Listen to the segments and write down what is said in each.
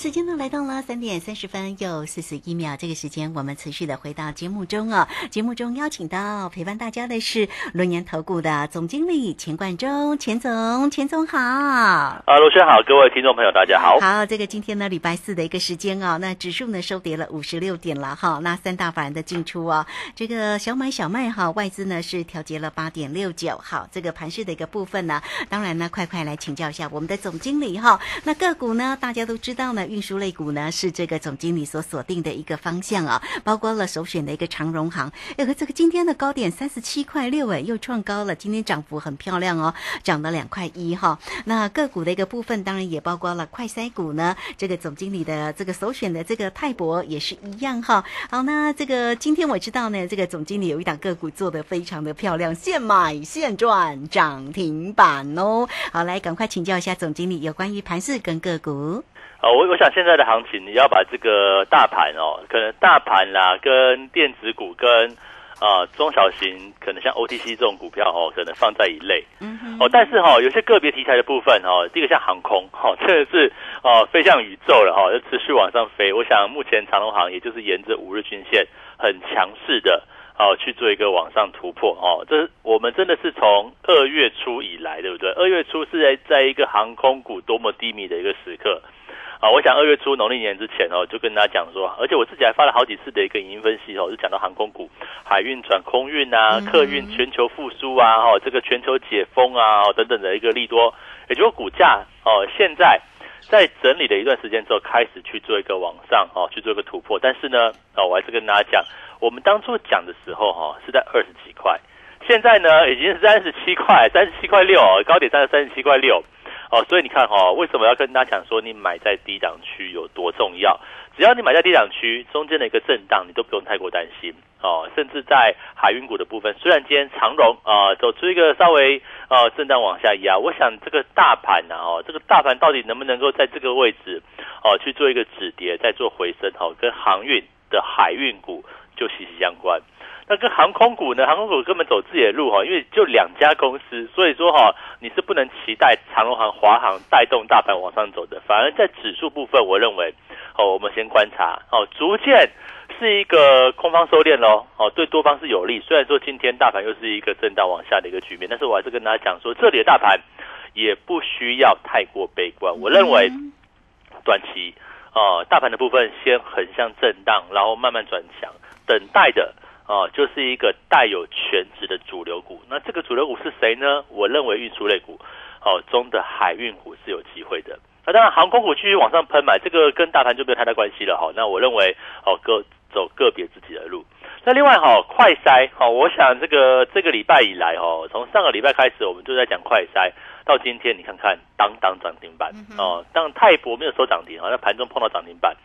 时间呢来到了三点三十分又四十一秒，这个时间我们持续的回到节目中哦。节目中邀请到陪伴大家的是轮研投顾的总经理钱冠中，钱总，钱总好。啊，罗轩好，各位听众朋友大家好。好，这个今天呢礼拜四的一个时间哦，那指数呢收跌了五十六点了哈。那三大法人的进出哦，这个小买小卖哈，外资呢是调节了八点六九。好，这个盘市的一个部分呢，当然呢，快快来请教一下我们的总经理哈。那个股呢，大家都知道呢。运输类股呢是这个总经理所锁定的一个方向啊，包括了首选的一个长荣行，哎和这个今天的高点三十七块六，哎又创高了，今天涨幅很漂亮哦，涨了两块一哈。那个股的一个部分当然也包括了快筛股呢，这个总经理的这个首选的这个泰博也是一样哈。好，那这个今天我知道呢，这个总经理有一档个股做的非常的漂亮，现买现赚涨停板哦。好，来赶快请教一下总经理有关于盘势跟个股。哦，我我想现在的行情，你要把这个大盘哦，可能大盘啦，跟电子股跟啊中小型，可能像 OTC 这种股票哦，可能放在一类。嗯哦，但是哈，有些个别题材的部分哦，第一个像航空哈，这个是哦飞向宇宙了哈，就持续往上飞。我想目前长隆行也就是沿着五日均线很强势的哦去做一个往上突破哦。这我们真的是从二月初以来，对不对？二月初是在在一个航空股多么低迷的一个时刻。啊，我想二月初农历年之前哦，就跟大家讲说，而且我自己还发了好几次的一个影音分析哦，就讲到航空股、海运转空运啊、客运全球复苏啊，哈，这个全球解封啊等等的一个利多，也就是股价哦，现在在整理了一段时间之后，开始去做一个往上哦，去做一个突破。但是呢，哦，我还是跟大家讲，我们当初讲的时候哈，是在二十几块，现在呢已经是三十七块，三十七块六，高点三十三十七块六。哦，所以你看哈，为什么要跟大家讲说你买在低档区有多重要？只要你买在低档区，中间的一个震荡你都不用太过担心哦。甚至在海运股的部分，虽然今天长荣啊走出一个稍微呃震荡往下压，我想这个大盘呢哦，这个大盘到底能不能够在这个位置哦去做一个止跌，再做回升哦，跟航运的海运股就息息相关。那跟航空股呢？航空股根本走自己的路哈，因为就两家公司，所以说哈，你是不能期待长荣航、华航带动大盘往上走的。反而在指数部分，我认为哦，我们先观察哦，逐渐是一个空方收敛喽哦，对多方是有利。虽然说今天大盘又是一个震荡往下的一个局面，但是我还是跟大家讲说，这里的大盘也不需要太过悲观。我认为短期哦，大盘的部分先横向震荡，然后慢慢转强，等待的。哦，就是一个带有全值的主流股。那这个主流股是谁呢？我认为运输类股哦中的海运股是有机会的。那当然，航空股继续往上喷买，这个跟大盘就没有太大关系了哈。那我认为哦，各走个别自己的路。那另外哈，快筛哈，我想这个这个礼拜以来哈，从上个礼拜开始，我们就在讲快筛，到今天你看看，当当涨停板哦，当泰博没有收涨停，好像盘中碰到涨停板，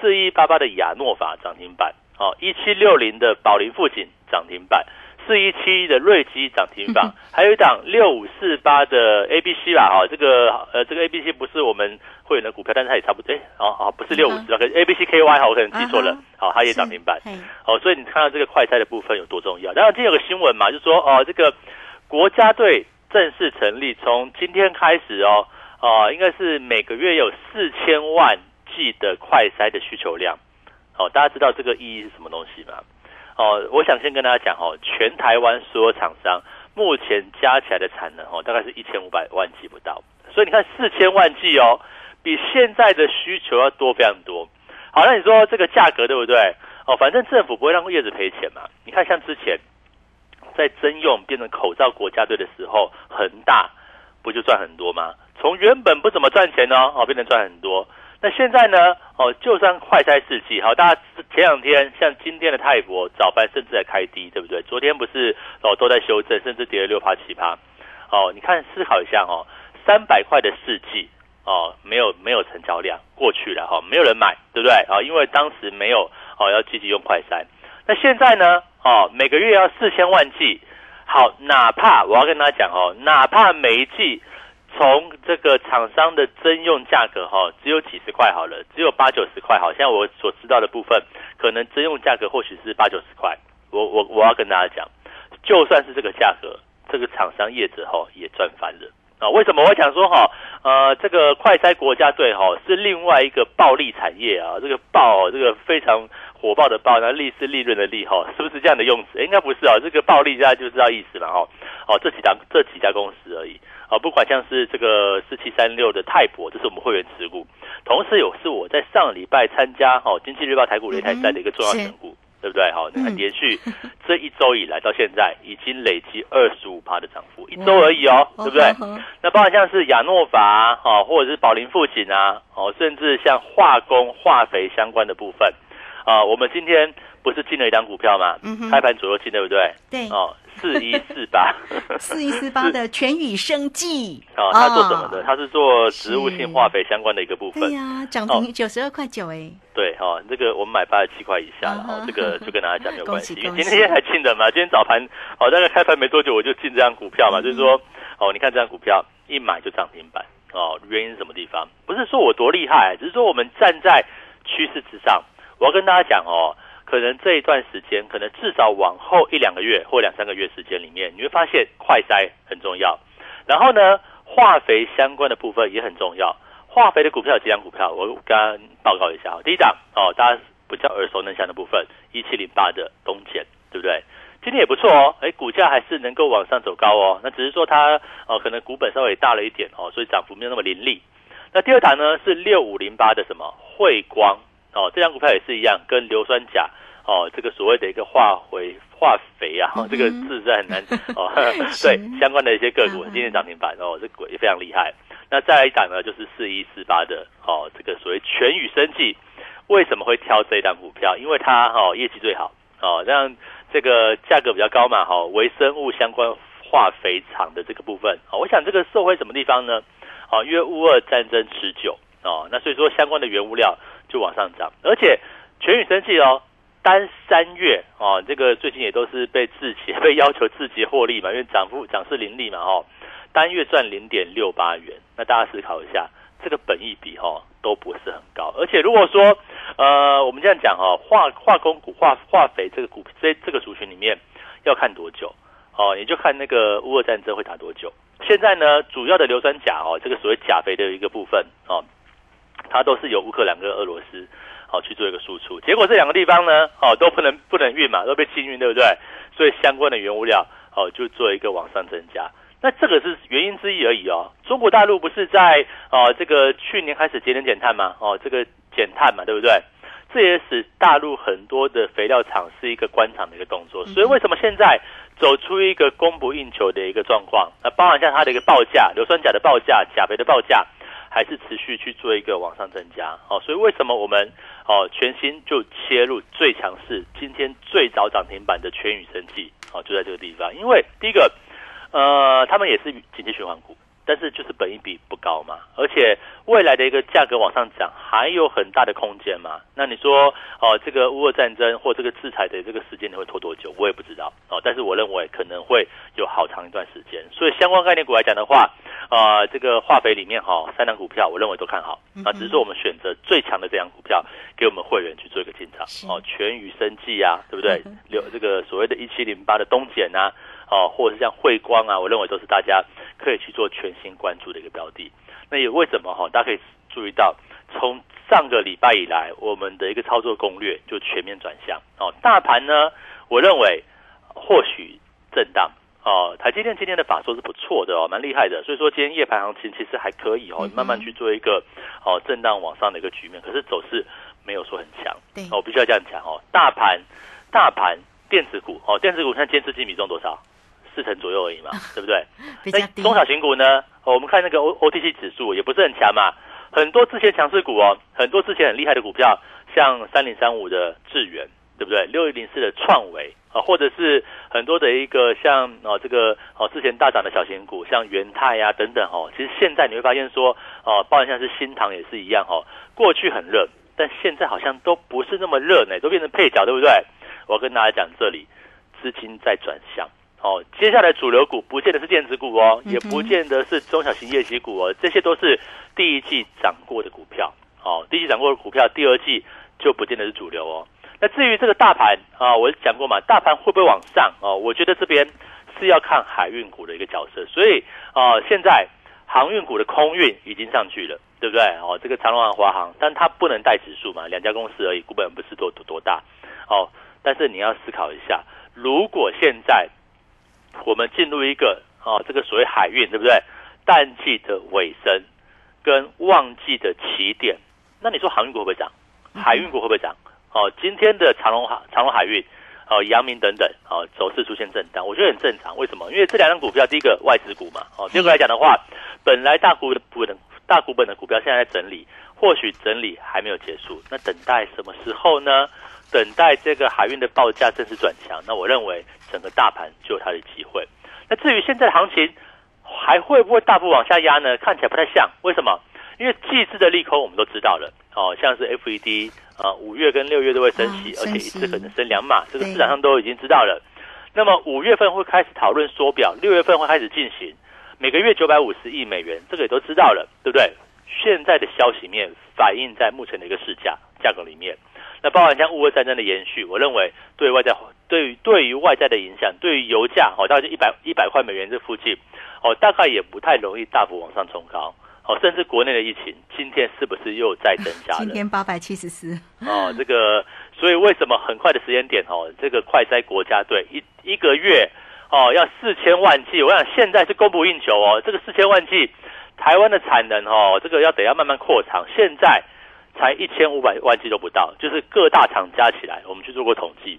四一八八的亚诺法涨停板。哦，一七六零的宝林富锦涨停板，四一七的瑞基涨停板，还有一档六五四八的 A B C 吧，哈，这个呃，这个 A B C 不是我们会员的股票，但是它也差不多，哎，哦哦，不是六五四八，跟 A B C K Y 哈，我可能记错了，好，它也涨停板，哦，所以你看到这个快餐的部分有多重要。然后今天有个新闻嘛，就说哦，这个国家队正式成立，从今天开始哦，哦，应该是每个月有四千万剂的快筛的需求量。哦，大家知道这个意义是什么东西吗？哦，我想先跟大家讲哦，全台湾所有厂商目前加起来的产能哦，大概是一千五百万 G 不到，所以你看四千万 G 哦，比现在的需求要多非常多。好，那你说这个价格对不对？哦，反正政府不会让叶子赔钱嘛。你看像之前在征用变成口罩国家队的时候，恒大不就赚很多吗？从原本不怎么赚钱呢，哦，变成赚很多。那现在呢？哦，就算快筛试剂，好，大家前两天像今天的泰博早盘甚至在开低，对不对？昨天不是哦都在修正，甚至跌了六趴七趴。哦，你看思考一下哦，三百块的试剂哦，没有没有成交量过去了哈，没有人买，对不对？啊，因为当时没有哦要积极用快筛。那现在呢？哦，每个月要四千万剂。好，哪怕我要跟大家讲哦，哪怕每一季从这个厂商的征用价格哈，只有几十块好了，只有八九十块。好像我所知道的部分，可能征用价格或许是八九十块。我我我要跟大家讲，就算是这个价格，这个厂商业者哈也赚翻了啊！为什么我想说哈？呃，这个快筛国家队哈是另外一个暴利产业啊，这个暴这个非常。火爆的爆，那利是利润的利哈，是不是这样的用词？应该不是啊，这个暴利大家就知道意思了哈。哦，这几家这几家公司而已啊，不管像是这个四七三六的泰博，这是我们会员持股，同时有是我在上礼拜参加哦经济日报台股擂台赛的一个重要选股，对不对？好，你看连续 这一周以来到现在已经累积二十五趴的涨幅，一周而已哦，对不对？那包括像是亚诺法哈，或者是宝林富锦啊，哦，甚至像化工化肥相关的部分。啊，我们今天不是进了一张股票吗？嗯哼，开盘左右进，对不对？对。哦，四一四八，四一四八的全宇生技。哦，他做什么的？他是做植物性化肥相关的一个部分。对呀，涨停九十二块九哎。对，哈，这个我们买八十七块以下了，哈，这个就跟大家讲没有关系，因为今天还进的嘛。今天早盘，哦，大概开盘没多久我就进这张股票嘛，就是说，哦，你看这张股票一买就涨停板，哦，原因是什么地方？不是说我多厉害，只是说我们站在趋势之上。我要跟大家讲哦，可能这一段时间，可能至少往后一两个月或两三个月时间里面，你会发现快筛很重要。然后呢，化肥相关的部分也很重要。化肥的股票有几档股票，我刚刚报告一下。第一档哦，大家比较耳熟能详的部分，一七零八的东碱，对不对？今天也不错哦，哎，股价还是能够往上走高哦。那只是说它哦，可能股本稍微大了一点哦，所以涨幅没有那么凌厉。那第二档呢是六五零八的什么汇光。哦，这张股票也是一样，跟硫酸钾哦，这个所谓的一个化肥化肥啊，这个字是很难 哦。对，相关的一些个股今天涨停板哦，这股也非常厉害。那再来一档呢，就是四一四八的哦，这个所谓全宇生技，为什么会挑这一档股票？因为它哈业绩最好哦，让这个价格比较高嘛，哈，微生物相关化肥厂的这个部分哦，我想这个受惠什么地方呢？哦，因为乌俄战争持久哦，那所以说相关的原物料。就往上涨，而且全宇生气哦，单三月哦，这个最近也都是被自己被要求自己获利嘛，因为涨幅涨势凌厉嘛哦，单月赚零点六八元，那大家思考一下，这个本益比哈都不是很高，而且如果说呃我们这样讲哈，化化工股化化肥这个股这这个族群里面要看多久哦，也就看那个乌俄战争会打多久。现在呢，主要的硫酸钾哦，这个所谓钾肥的一个部分哦。它都是由乌克兰跟俄罗斯好去做一个输出，结果这两个地方呢，哦都不能不能运嘛，都被禁运，对不对？所以相关的原物料哦就做一个往上增加，那这个是原因之一而已哦。中国大陆不是在哦这个去年开始节能减碳吗？哦这个减碳嘛，对不对？这也使大陆很多的肥料厂是一个关厂的一个动作，所以为什么现在走出一个供不应求的一个状况？那包含像它的一个报价，硫酸钾的报价、钾肥的报价。还是持续去做一个往上增加，好，所以为什么我们哦全新就切入最强势，今天最早涨停板的全宇生技，哦就在这个地方，因为第一个，呃，他们也是紧急循环股。但是就是本益比不高嘛，而且未来的一个价格往上涨还有很大的空间嘛。那你说哦，这个乌俄战争或这个制裁的这个时间你会拖多久？我也不知道哦。但是我认为可能会有好长一段时间。所以相关概念股来讲的话，啊，这个化肥里面哈，三档股票我认为都看好啊，只是说我们选择最强的这档股票给我们会员去做一个进场哦，全宇生技啊，对不对？有这个所谓的一七零八的东碱啊。哦，或者是像汇光啊，我认为都是大家可以去做全新关注的一个标的。那也为什么哈？大家可以注意到，从上个礼拜以来，我们的一个操作攻略就全面转向。哦，大盘呢，我认为或许震荡。哦，台积电今天的法说是不错的哦，蛮厉害的。所以说今天夜盘行情其实还可以哦，慢慢去做一个哦震荡往上的一个局面。可是走势没有说很强。对，我必须要这样讲哦。大盘，大盘电子股哦，电子股看坚持金比重多少？四成左右而已嘛，对不对？那中小型股呢？我们看那个 O O T C 指数也不是很强嘛，很多之前强势股哦，很多之前很厉害的股票，像三零三五的智源，对不对？六一零四的创维啊，或者是很多的一个像哦这个哦之前大涨的小型股，像元泰呀等等哦，其实现在你会发现说哦，包含像是新塘也是一样哦，过去很热，但现在好像都不是那么热呢，都变成配角，对不对？我要跟大家讲，这里资金在转向。哦，接下来主流股不见得是电子股哦，也不见得是中小型业绩股哦，这些都是第一季涨过的股票。哦，第一季涨过的股票，第二季就不见得是主流哦。那至于这个大盘啊，我讲过嘛，大盘会不会往上？哦，我觉得这边是要看海运股的一个角色。所以啊，现在航运股的空运已经上去了，对不对？哦，这个长隆航、华航，但它不能带指数嘛，两家公司而已，股本不是多多多大。哦，但是你要思考一下，如果现在我们进入一个啊，这个所谓海运，对不对？淡季的尾声跟旺季的起点，那你说航运股会不会涨？海运股会不会涨？哦，今天的长隆海、长隆海运、哦，阳明等等，哦，走势出现震荡，我觉得很正常。为什么？因为这两张股票，第一个外资股嘛，哦，第二个来讲的话，本来大股本、大股本的股票现在在整理，或许整理还没有结束，那等待什么时候呢？等待这个海运的报价正式转强，那我认为整个大盘就有它的机会。那至于现在的行情还会不会大幅往下压呢？看起来不太像，为什么？因为季制的利空我们都知道了，哦，像是 FED 啊，五月跟六月都会升息，而且一次可能升两码，这个市场上都已经知道了。那么五月份会开始讨论缩表，六月份会开始进行，每个月九百五十亿美元，这个也都知道了，对不对？现在的消息面反映在目前的一个市价价格里面。那包含像乌俄战争的延续，我认为对外在对于对于外在的影响，对于油价哦，大概一百一百块美元这附近哦，大概也不太容易大幅往上冲高哦，甚至国内的疫情今天是不是又再增加了？今天八百七十四哦，这个所以为什么很快的时间点哦，这个快筛国家队一一个月哦要四千万剂，我想现在是供不应求哦，这个四千万剂台湾的产能哦，这个要等要慢慢扩厂，现在。才一千五百万剂都不到，就是各大厂加起来，我们去做过统计。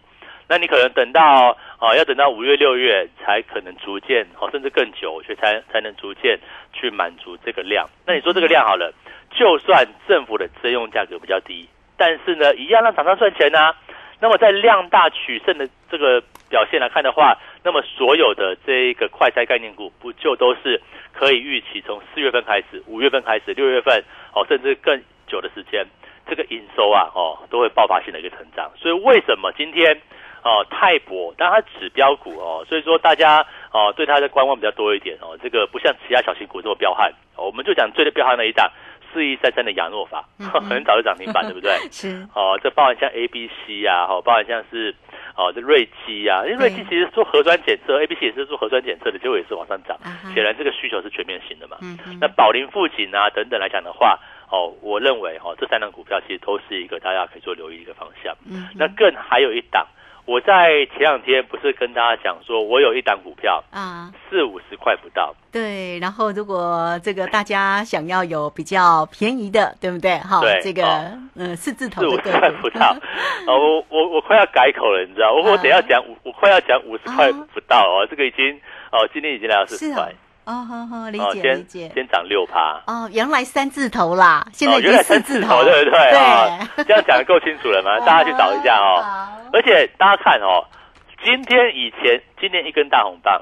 那你可能等到啊，要等到五月六月才可能逐渐哦，甚至更久，所以才才能逐渐去满足这个量。那你说这个量好了，就算政府的征用价格比较低，但是呢，一样让厂商赚钱呢。那么在量大取胜的这个表现来看的话，那么所有的这个快筛概念股，不就都是可以预期从四月份开始、五月份开始、六月份哦，甚至更。久的时间，这个营收啊，哦，都会爆发性的一个成长。所以为什么今天哦泰博，但它指标股哦，所以说大家哦对它的观望比较多一点哦。这个不像其他小型股这么彪悍，我们就讲最的彪悍那一档四一三三的亚诺法，很早就涨停板，对不对？是哦，这包含像 A B C 啊，哦，包含像是哦这瑞基啊，因为瑞基其实做核酸检测，A B C 也是做核酸检测的，结果也是往上涨。显然这个需求是全面性的嘛。嗯那宝林富锦啊等等来讲的话。哦，我认为哦，这三档股票其实都是一个大家可以做留意一个方向。嗯，那更还有一档，我在前两天不是跟大家讲说，我有一档股票啊，四五十块不到。对，然后如果这个大家想要有比较便宜的，对不对？哈，这个嗯，四字头四五十块不到。哦，我我我快要改口了，你知道？我我等下讲五，我快要讲五十块不到哦，这个已经哦，今天已经来到四十块。哦，好好理解理解，先涨六趴。哦，原来三字头啦，现在已经四字头，对不对？对，这样讲的够清楚了吗？大家去找一下哦。而且大家看哦，今天以前，今天一根大红棒，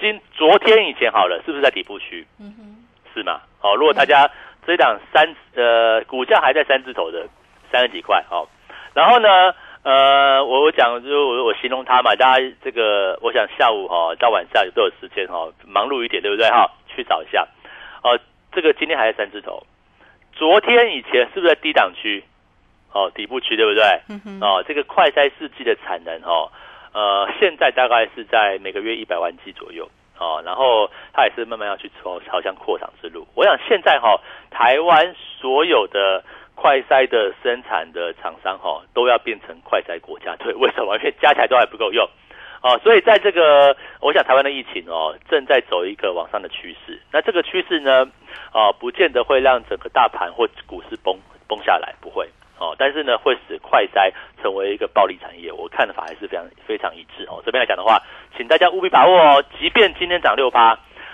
今昨天以前好了，是不是在底部区？嗯哼，是吗？哦，如果大家这档三呃股价还在三字头的三十几块哦，然后呢？呃，我我讲就我我形容它嘛，大家这个，我想下午哈到晚上都有时间哈，忙碌一点，对不对哈？去找一下，哦，这个今天还在三字头，昨天以前是不是在低档区？哦，底部区对不对？哦，这个快筛试剂的产能哈，呃，现在大概是在每个月一百万剂左右，哦，然后它也是慢慢要去朝朝向扩厂之路。我想现在哈，台湾所有的。快筛的生产的厂商哈，都要变成快筛国家队，为什么？因为加起来都还不够用，哦，所以在这个，我想台湾的疫情哦，正在走一个往上的趋势。那这个趋势呢，啊，不见得会让整个大盘或股市崩崩下来，不会哦，但是呢，会使快筛成为一个暴利产业。我看的法还是非常非常一致哦。这边来讲的话，请大家务必把握哦，即便今天涨六趴，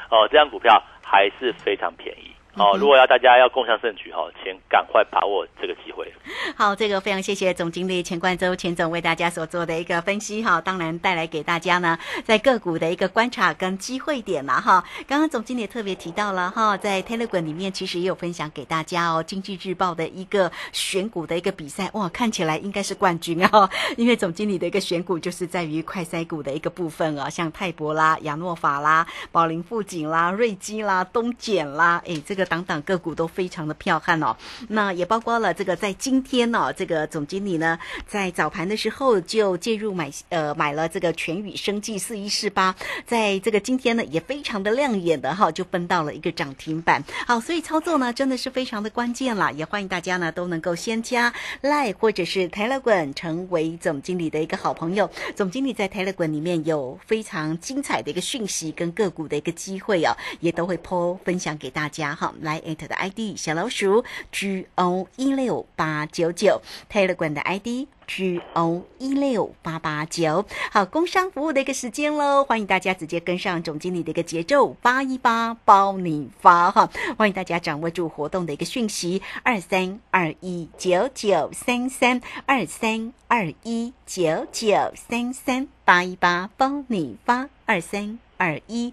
哦，这张股票还是非常便宜。哦，如果要大家要共享盛举哈，请赶快把握这个机会。好，这个非常谢谢总经理钱冠周钱总为大家所做的一个分析哈，当然带来给大家呢在个股的一个观察跟机会点嘛哈。刚刚总经理特别提到了哈，在 Telegram 里面其实也有分享给大家哦，经济日报的一个选股的一个比赛哇，看起来应该是冠军啊，因为总经理的一个选股就是在于快筛股的一个部分啊，像泰博啦、亚诺法啦、宝林富锦啦、瑞基啦、东碱啦，诶，这个档档个股都非常的彪悍哦。那也包括了这个在今天呢，这个总经理呢在早盘的时候就介入买呃买了这个全宇生技四一四八，在这个今天呢也非常的亮眼的哈，就分到了一个涨停板。好，所以操作呢真的是非常的关键啦，也欢迎大家呢都能够先加 Line 或者是 Telegram 成为总经理的一个好朋友。总经理在 Telegram 里面有非常精彩的一个讯息跟个股的一个机会哦，也都会 po 分享给大家哈。来 at 的 ID 小老鼠 G O 一六八九九 Telegram 的 ID。G O 一六八八九，好，工商服务的一个时间喽，欢迎大家直接跟上总经理的一个节奏，八一八包你发哈，欢迎大家掌握住活动的一个讯息，二三二一九九三三二三二一九九三三八一八包你发，二三二一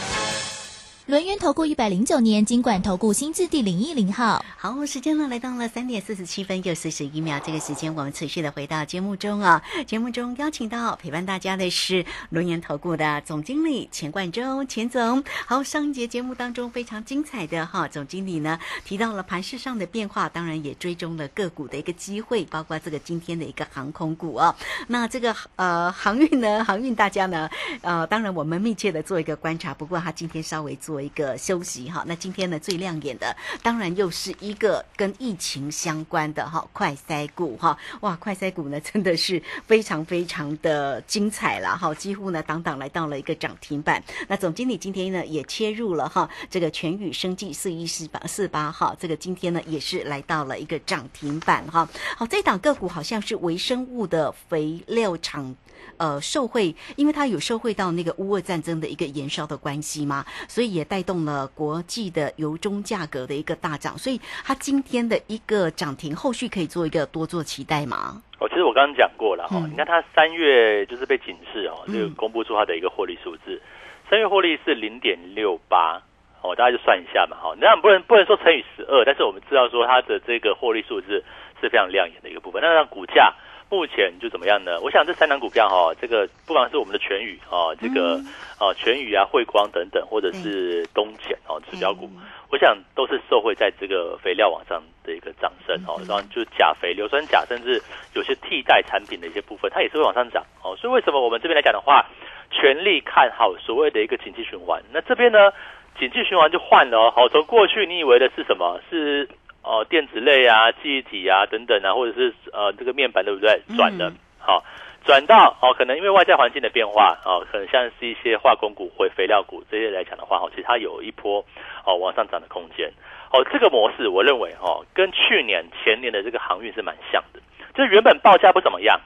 轮源投顾一百零九年金管投顾新字第零一零号，好，时间呢来到了三点四十七分又四十一秒，这个时间我们持续的回到节目中啊。节目中邀请到陪伴大家的是轮源投顾的总经理钱冠中钱总。好，上一节节目当中非常精彩的哈，总经理呢提到了盘市上的变化，当然也追踪了个股的一个机会，包括这个今天的一个航空股啊。那这个呃航运呢，航运大家呢呃，当然我们密切的做一个观察，不过他今天稍微做。一个休息哈，那今天呢最亮眼的，当然又是一个跟疫情相关的哈，快筛股哈，哇，快筛股呢真的是非常非常的精彩了哈，几乎呢档档来到了一个涨停板。那总经理今天呢也切入了哈，这个全宇生技四一四八四八哈，这个今天呢也是来到了一个涨停板哈。好，这档个股好像是微生物的肥料厂。呃，受惠，因为它有受惠到那个乌俄战争的一个延烧的关系嘛，所以也带动了国际的油中价格的一个大涨，所以它今天的一个涨停，后续可以做一个多做期待吗？哦，其实我刚刚讲过了哈，你看它三月就是被警示哦，就公布出它的一个获利数字，三月获利是零点六八哦，大家就算一下嘛，哈，那不能不能说乘以十二，但是我们知道说它的这个获利数字是非常亮眼的一个部分，那让股价。目前就怎么样呢？我想这三档股票哈，这个不管是我们的全宇啊，这个啊全宇啊、汇光等等，或者是东碱哦，指标股，我想都是受惠在这个肥料网上的一个涨升哦，然后就是钾肥、硫酸钾，甚至有些替代产品的一些部分，它也是会往上涨哦。所以为什么我们这边来讲的话，全力看好所谓的一个景气循环？那这边呢，景气循环就换了哦。好，从过去你以为的是什么？是哦，电子类啊，记忆体啊，等等啊，或者是呃这个面板，对不对？转的，好，转到哦，可能因为外在环境的变化哦，可能像是一些化工股或肥料股这些来讲的话，哦，其实它有一波哦往上涨的空间。哦，这个模式我认为哦，跟去年前年的这个航运是蛮像的，就是原本报价不怎么样，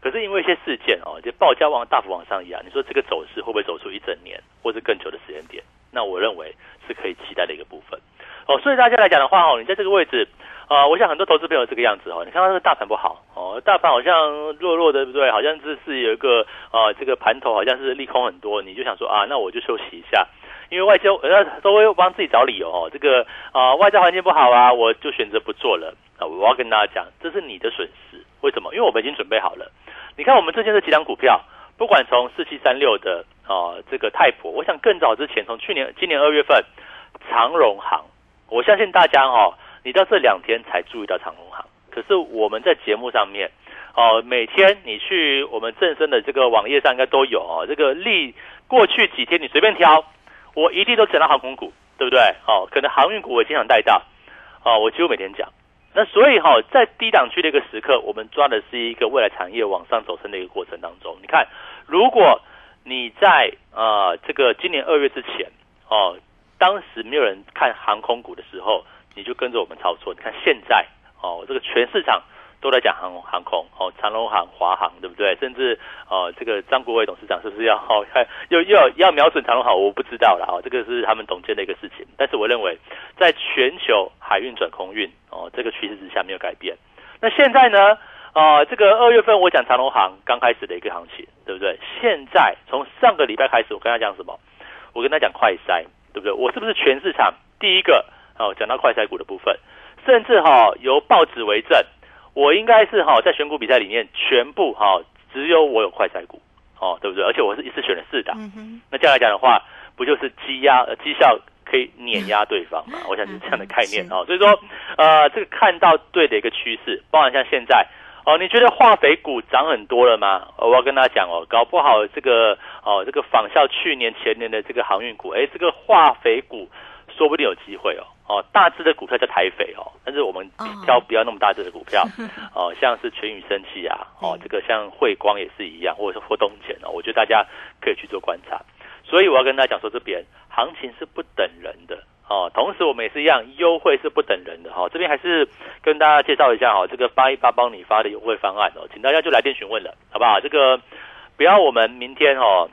可是因为一些事件哦，就报价往大幅往上扬，你说这个走势会不会走出一整年或者更久的时间点？那我认为是可以期待的一个部分。哦，所以大家来讲的话哦，你在这个位置，啊，我想很多投资朋友这个样子哦，你看到这个大盘不好哦，大盘好像弱弱的，对不对？好像这是有一个啊，这个盘头好像是利空很多，你就想说啊，那我就休息一下，因为外交呃都会帮自己找理由哦，这个啊外在环境不好啊，我就选择不做了啊。我要跟大家讲，这是你的损失，为什么？因为我们已经准备好了。你看我们之前的几档股票，不管从四七三六的啊这个泰普，我想更早之前，从去年今年二月份长荣行。我相信大家哦，你到这两天才注意到长隆行，可是我们在节目上面哦，每天你去我们正生的这个网页上应该都有哦，这个历过去几天你随便挑，我一定都讲到航空股，对不对？哦，可能航运股我经常带到，哦，我几乎每天讲。那所以哈，在低档区的一个时刻，我们抓的是一个未来产业往上走升的一个过程当中。你看，如果你在啊这个今年二月之前哦。当时没有人看航空股的时候，你就跟着我们操作。你看现在哦，这个全市场都在讲航航空哦，长龙航、华航，对不对？甚至哦，这个张国伟董事长是不是要哦，看又又要瞄准长龙航？我不知道了哦，这个是他们董监的一个事情。但是我认为，在全球海运转空运哦，这个趋势之下没有改变。那现在呢？哦，这个二月份我讲长龙航刚开始的一个行情，对不对？现在从上个礼拜开始，我跟他讲什么？我跟他讲快筛。对不对？我是不是全市场第一个？哦，讲到快赛股的部分，甚至哈由报纸为证，我应该是哈在选股比赛里面全部哈只有我有快赛股，哦，对不对？而且我是一次选了四档，那这样来讲的话，不就是积压呃绩效可以碾压对方嘛？我想是这样的概念哦。所以说呃，这个看到对的一个趋势，包含像现在。哦，你觉得化肥股涨很多了吗？我要跟大家讲哦，搞不好这个哦，这个仿效去年前年的这个航运股，哎，这个化肥股说不定有机会哦。哦，大只的股票叫台肥哦，但是我们挑不要那么大只的股票 哦，像是全宇生气啊，哦，这个像汇光也是一样，或者是霍东钱哦，我觉得大家可以去做观察。所以我要跟大家讲说，这边行情是不等人的。哦，同时我们也是一样，优惠是不等人的哈。这边还是跟大家介绍一下哈，这个八一八帮你发的优惠方案哦，请大家就来电询问了，好不好？这个不要我们明天哦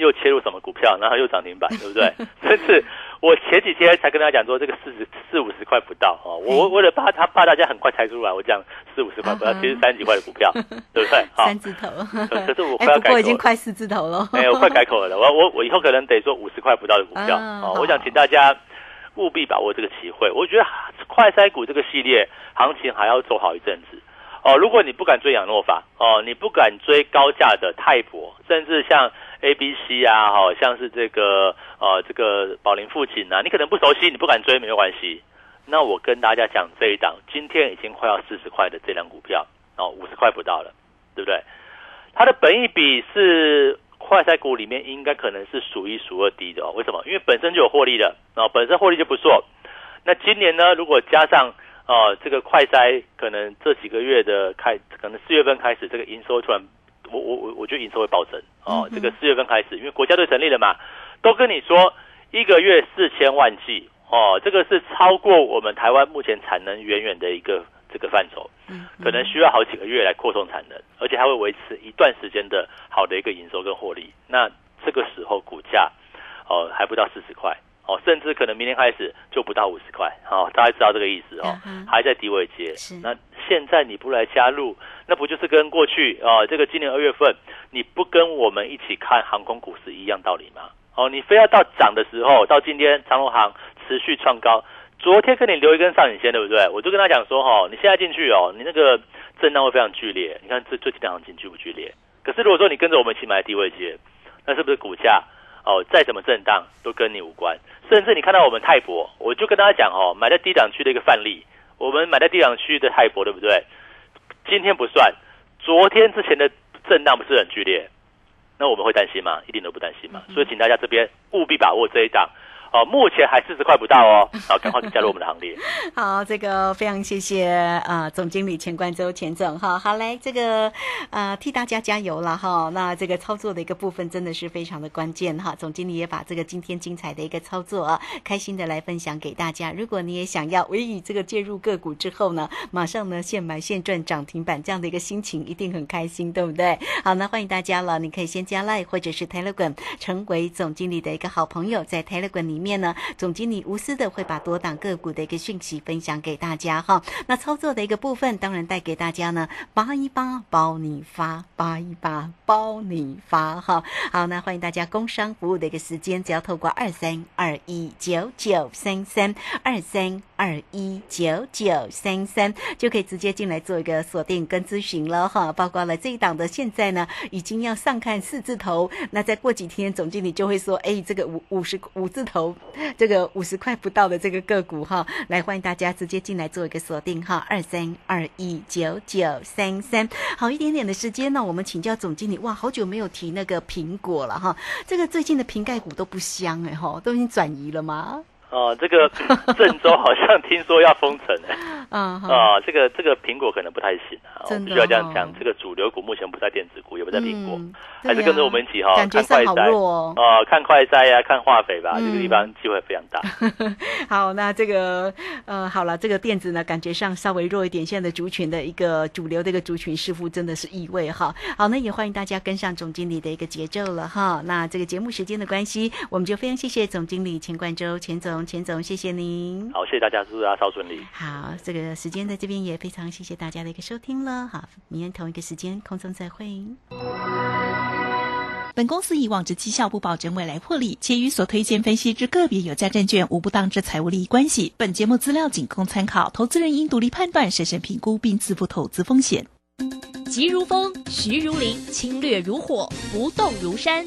又切入什么股票，然后又涨停板，对不对？甚至。我前几天才跟大家讲说，这个四十四五十块不到哦，我为了怕他怕大家很快猜出来，我讲四五十块不到，其实三十几块的股票，对不对？三字头，可是我快要改口已经快四字头了，没有快改口了。我我我以后可能得说五十块不到的股票哦。我想请大家务必把握这个机会。我觉得快筛股这个系列行情还要走好一阵子哦。如果你不敢追养诺法哦，你不敢追高价的泰博，甚至像。A、B、C 啊，好像是这个呃，这个宝林父亲啊，你可能不熟悉，你不敢追，没有关系。那我跟大家讲这一档，今天已经快要四十块的这辆股票，哦，五十块不到了，对不对？它的本益比是快赛股里面应该可能是数一数二低的哦。为什么？因为本身就有获利的，哦，本身获利就不错。那今年呢，如果加上哦，这个快筛，可能这几个月的开，可能四月份开始，这个营收突然。我我我我觉得营收会暴增哦，这个四月份开始，因为国家队成立了嘛，都跟你说一个月四千万剂哦，这个是超过我们台湾目前产能远远的一个这个范畴，嗯，可能需要好几个月来扩充产能，而且还会维持一段时间的好的一个营收跟获利。那这个时候股价哦还不到四十块哦，甚至可能明天开始就不到五十块哦，大家知道这个意思哦，还在低位接，那现在你不来加入？那不就是跟过去啊，这个今年二月份你不跟我们一起看航空股市一样道理吗？哦，你非要到涨的时候，到今天长隆航持续创高，昨天跟你留一根上影线，对不对？我就跟他讲说，哈，你现在进去哦，你那个震荡会非常剧烈。你看这最近两行情剧不剧烈？可是如果说你跟着我们一起买低位接，那是不是股价哦再怎么震荡都跟你无关？甚至你看到我们泰博，我就跟大家讲哦，买在低档区的一个范例，我们买在低档区的泰博，对不对？今天不算，昨天之前的震荡不是很剧烈，那我们会担心吗？一点都不担心嘛。所以请大家这边务必把握这一档哦，目前还四十块不到哦，好，赶快加入我们的行列。好，这个非常谢谢啊，总经理钱冠周钱总哈，好嘞这个呃替大家加油了哈。那这个操作的一个部分真的是非常的关键哈，总经理也把这个今天精彩的一个操作啊，开心的来分享给大家。如果你也想要，唯以这个介入个股之后呢，马上呢现买现赚涨停板这样的一个心情，一定很开心，对不对？好，那欢迎大家了，你可以先加 Line 或者是 Telegram，成为总经理的一个好朋友，在 Telegram 里面呢，总经理无私的会把多档个股的一个讯息分享给大家哈。那操作的一个部分，当然带给大家呢，八一八包你发，八一八包你发哈。好，那欢迎大家工商服务的一个时间，只要透过二三二一九九三三二三二一九九三三，就可以直接进来做一个锁定跟咨询了哈。包括了这一档的现在呢，已经要上看四字头，那再过几天，总经理就会说，哎，这个五五十五字头，这个五十块不到的这个个股哈，来欢迎大家直接进来做一个锁定哈，二三二一九九三三。好一点点的时间呢，我们请教总经理，哇，好久没有提那个苹果了哈，这个最近的瓶盖股都不香哎哈，都已经转移了吗？哦，这个郑州好像 听说要封城哎，啊啊，这个这个苹果可能不太行啊，我真的们必须要这样哦讲，这个主流股目前不在电子股，也不在苹果，嗯还是跟着我们一起哈、感觉上好看快筛弱哦。哦，看快哉呀、看化肥吧，嗯这个地方机会非常大。好，那这个呃，好了，这个电子呢，感觉上稍微弱一点。现在的族群的一个主流的一个族群似乎真的是意味哈。好，那也欢迎大家跟上总经理的一个节奏了哈。那这个节目时间的关系，我们就非常谢谢总经理钱冠洲钱总钱总，谢谢您。好，谢谢大家，祝大家超顺利。好，这个时间在这边也非常谢谢大家的一个收听了。好，明天同一个时间空中再会。本公司以往之绩效不保证未来获利，且与所推荐分析之个别有价证券无不当之财务利益关系。本节目资料仅供参考，投资人应独立判断、审慎评估并自负投资风险。急如风，徐如林，侵略如火，不动如山。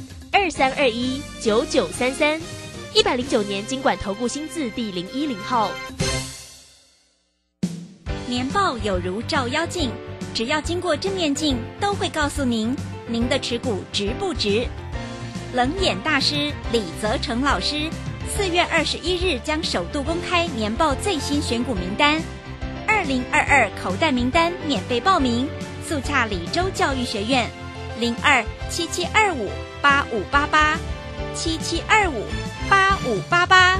二三二一九九三三，一百零九年经管投顾新字第零一零号。年报有如照妖镜，只要经过正面镜，都会告诉您您的持股值不值。冷眼大师李泽成老师，四月二十一日将首度公开年报最新选股名单，二零二二口袋名单免费报名，速洽李州教育学院，零二七七二五八五八八七七二五八五八八。